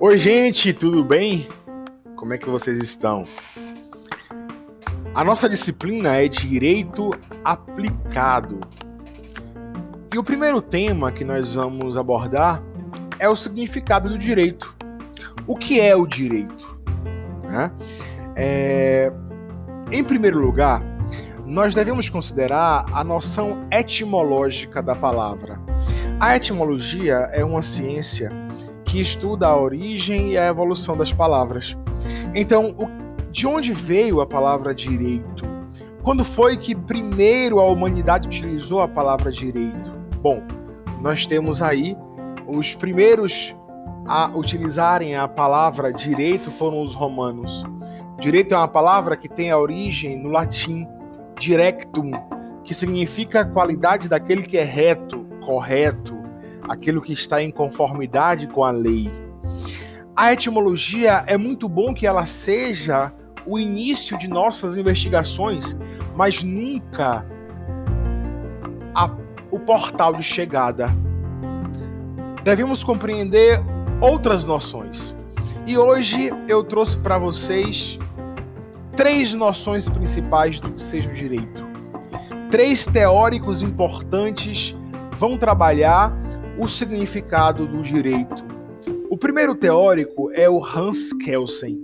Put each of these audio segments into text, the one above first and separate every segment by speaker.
Speaker 1: Oi, gente, tudo bem? Como é que vocês estão? A nossa disciplina é Direito Aplicado. E o primeiro tema que nós vamos abordar é o significado do direito. O que é o direito? Né? É... Em primeiro lugar, nós devemos considerar a noção etimológica da palavra. A etimologia é uma ciência que estuda a origem e a evolução das palavras. Então, de onde veio a palavra direito? Quando foi que primeiro a humanidade utilizou a palavra direito? Bom, nós temos aí os primeiros a utilizarem a palavra direito foram os romanos. Direito é uma palavra que tem a origem no latim directum, que significa a qualidade daquele que é reto, correto, aquilo que está em conformidade com a lei. A etimologia é muito bom que ela seja o início de nossas investigações, mas nunca a, o portal de chegada. Devemos compreender outras noções. E hoje eu trouxe para vocês três noções principais do que seja o direito. Três teóricos importantes vão trabalhar o significado do direito. O primeiro teórico é o Hans Kelsen.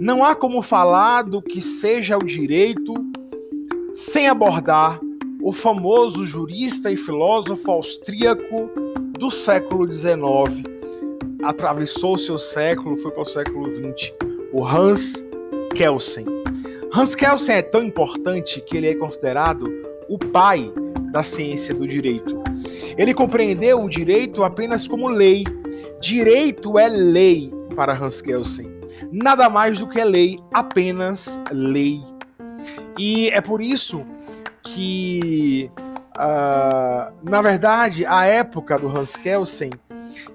Speaker 1: Não há como falar do que seja o direito sem abordar o famoso jurista e filósofo austríaco do século XIX. Atravessou seu século, foi para o século XX, o Hans Kelsen. Hans Kelsen é tão importante que ele é considerado o pai da ciência do direito. Ele compreendeu o direito apenas como lei. Direito é lei para Hans Kelsen. Nada mais do que lei, apenas lei. E é por isso que, uh, na verdade, a época do Hans Kelsen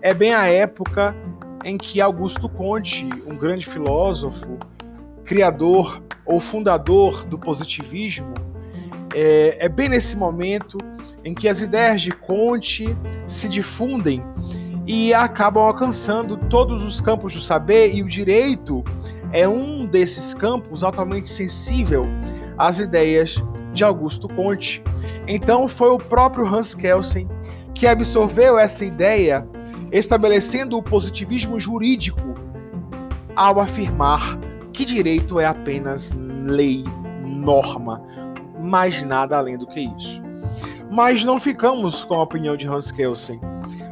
Speaker 1: é bem a época em que Augusto Conte, um grande filósofo, criador ou fundador do positivismo, é, é bem nesse momento em que as ideias de Conte se difundem e acabam alcançando todos os campos do saber, e o direito é um desses campos altamente sensível às ideias de Augusto Conte. Então foi o próprio Hans Kelsen que absorveu essa ideia, estabelecendo o positivismo jurídico ao afirmar que direito é apenas lei, norma, mais nada além do que isso. Mas não ficamos com a opinião de Hans Kelsen.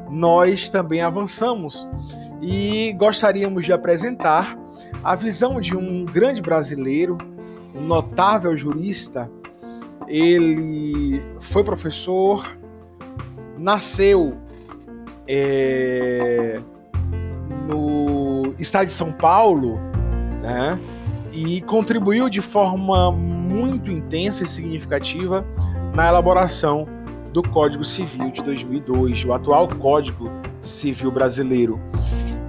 Speaker 1: Nós também avançamos e gostaríamos de apresentar a visão de um grande brasileiro, um notável jurista. Ele foi professor, nasceu é, no estado de São Paulo, né? E contribuiu de forma muito intensa e significativa na elaboração do Código Civil de 2002, o atual Código Civil brasileiro.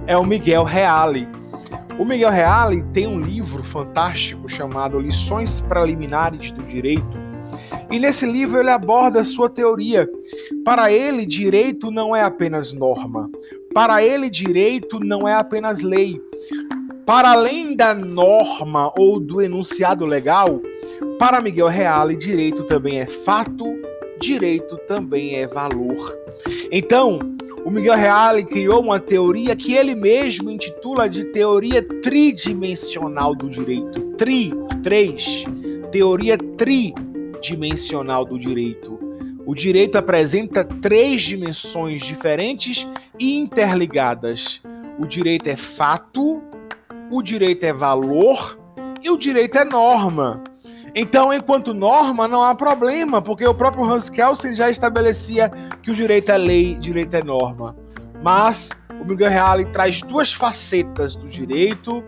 Speaker 1: É o Miguel Reale. O Miguel Reale tem um livro fantástico chamado Lições Preliminares do Direito. E nesse livro ele aborda a sua teoria. Para ele, direito não é apenas norma. Para ele, direito não é apenas lei. Para além da norma ou do enunciado legal, para Miguel Reale, direito também é fato, direito também é valor. Então, o Miguel Reale criou uma teoria que ele mesmo intitula de teoria tridimensional do direito. Tri, três. Teoria tridimensional do direito. O direito apresenta três dimensões diferentes e interligadas. O direito é fato, o direito é valor e o direito é norma. Então, enquanto norma, não há problema, porque o próprio Hans Kelsen já estabelecia que o direito é lei, direito é norma. Mas o Miguel Reale traz duas facetas do direito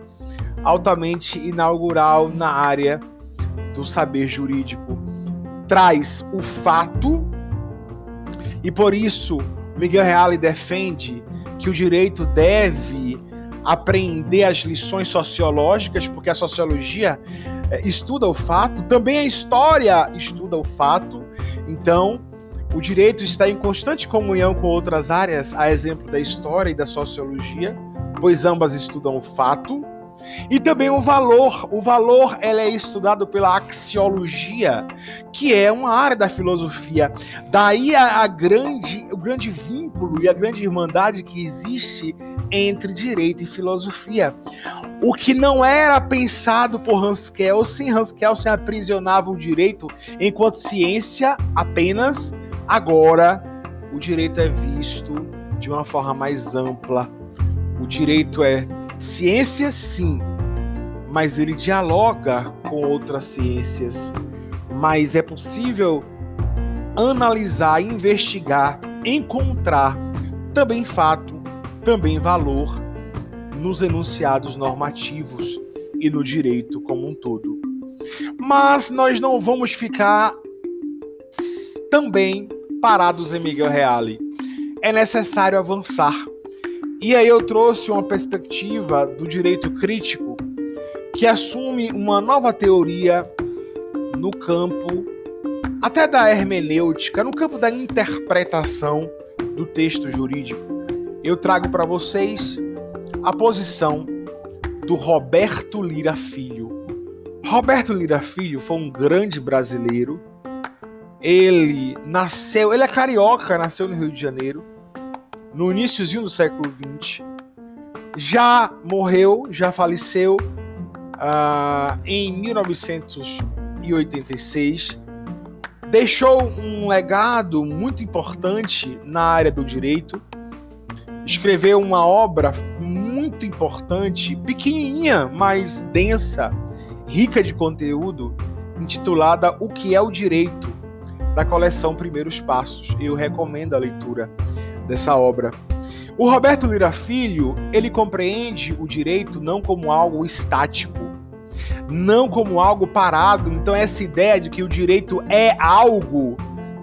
Speaker 1: altamente inaugural na área do saber jurídico. Traz o fato, e por isso Miguel Reale defende que o direito deve aprender as lições sociológicas, porque a sociologia é, estuda o fato, também a história estuda o fato. Então, o direito está em constante comunhão com outras áreas, a exemplo da história e da sociologia, pois ambas estudam o fato e também o valor. O valor ela é estudado pela axiologia, que é uma área da filosofia. Daí a, a grande, o grande vínculo e a grande irmandade que existe entre direito e filosofia. O que não era pensado por Hans Kelsen, Hans Kelsen aprisionava o direito enquanto ciência apenas, agora o direito é visto de uma forma mais ampla. O direito é ciência, sim, mas ele dialoga com outras ciências. Mas é possível analisar, investigar, encontrar também fato, também valor nos enunciados normativos e no direito como um todo. Mas nós não vamos ficar também parados em Miguel Reale. É necessário avançar. E aí eu trouxe uma perspectiva do direito crítico que assume uma nova teoria no campo até da hermenêutica, no campo da interpretação do texto jurídico. Eu trago para vocês a posição do Roberto Lira Filho. Roberto Lira Filho foi um grande brasileiro. Ele nasceu, ele é carioca, nasceu no Rio de Janeiro, no iníciozinho do século XX. Já morreu, já faleceu uh, em 1986. Deixou um legado muito importante na área do direito. Escreveu uma obra muito importante, pequenininha, mas densa, rica de conteúdo, intitulada O que é o Direito, da coleção Primeiros Passos. Eu recomendo a leitura dessa obra. O Roberto Lira Filho, ele compreende o direito não como algo estático, não como algo parado. Então essa ideia de que o direito é algo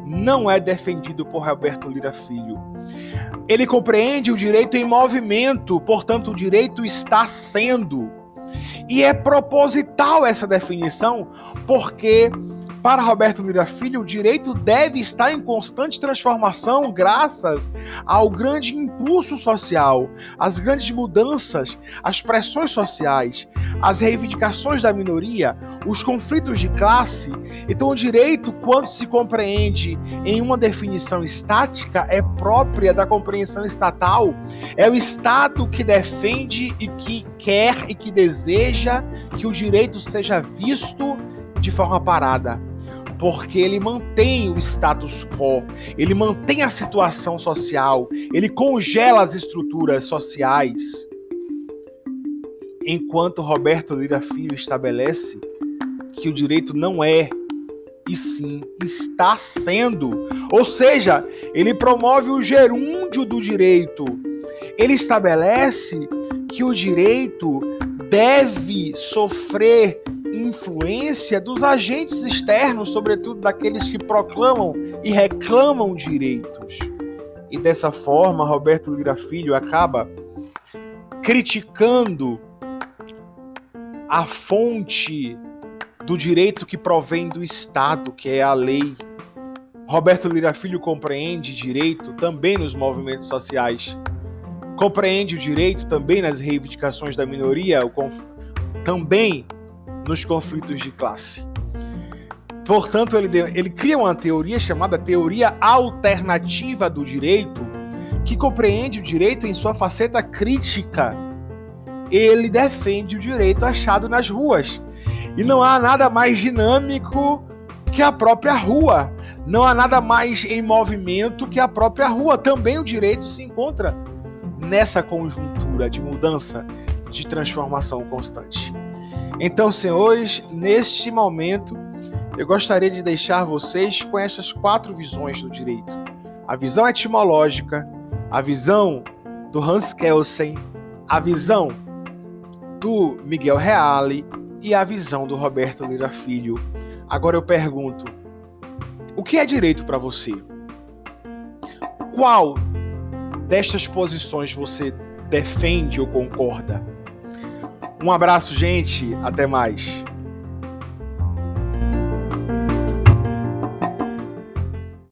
Speaker 1: não é defendido por Roberto Lira Filho. Ele compreende o direito em movimento, portanto, o direito está sendo. E é proposital essa definição, porque para Roberto Lira Filho, o direito deve estar em constante transformação graças ao grande impulso social, às grandes mudanças, às pressões sociais, às reivindicações da minoria, os conflitos de classe. Então, o direito, quando se compreende em uma definição estática, é própria da compreensão estatal. É o Estado que defende e que quer e que deseja que o direito seja visto de forma parada, porque ele mantém o status quo, ele mantém a situação social, ele congela as estruturas sociais. Enquanto Roberto Lira Filho estabelece que o direito não é e sim está sendo. Ou seja, ele promove o gerúndio do direito. Ele estabelece que o direito deve sofrer influência dos agentes externos, sobretudo daqueles que proclamam e reclamam direitos. E dessa forma, Roberto Lira Filho acaba criticando a fonte do direito que provém do Estado, que é a lei. Roberto Lira Filho compreende direito também nos movimentos sociais. Compreende o direito também nas reivindicações da minoria, também nos conflitos de classe. Portanto, ele, ele cria uma teoria chamada teoria alternativa do direito, que compreende o direito em sua faceta crítica. Ele defende o direito achado nas ruas. E não há nada mais dinâmico que a própria rua. Não há nada mais em movimento que a própria rua. Também o direito se encontra nessa conjuntura de mudança, de transformação constante. Então, senhores, neste momento, eu gostaria de deixar vocês com essas quatro visões do direito: a visão etimológica, a visão do Hans Kelsen, a visão do Miguel Reale e a visão do Roberto Lira Filho. Agora eu pergunto: o que é direito para você? Qual destas posições você defende ou concorda? Um abraço, gente. Até mais.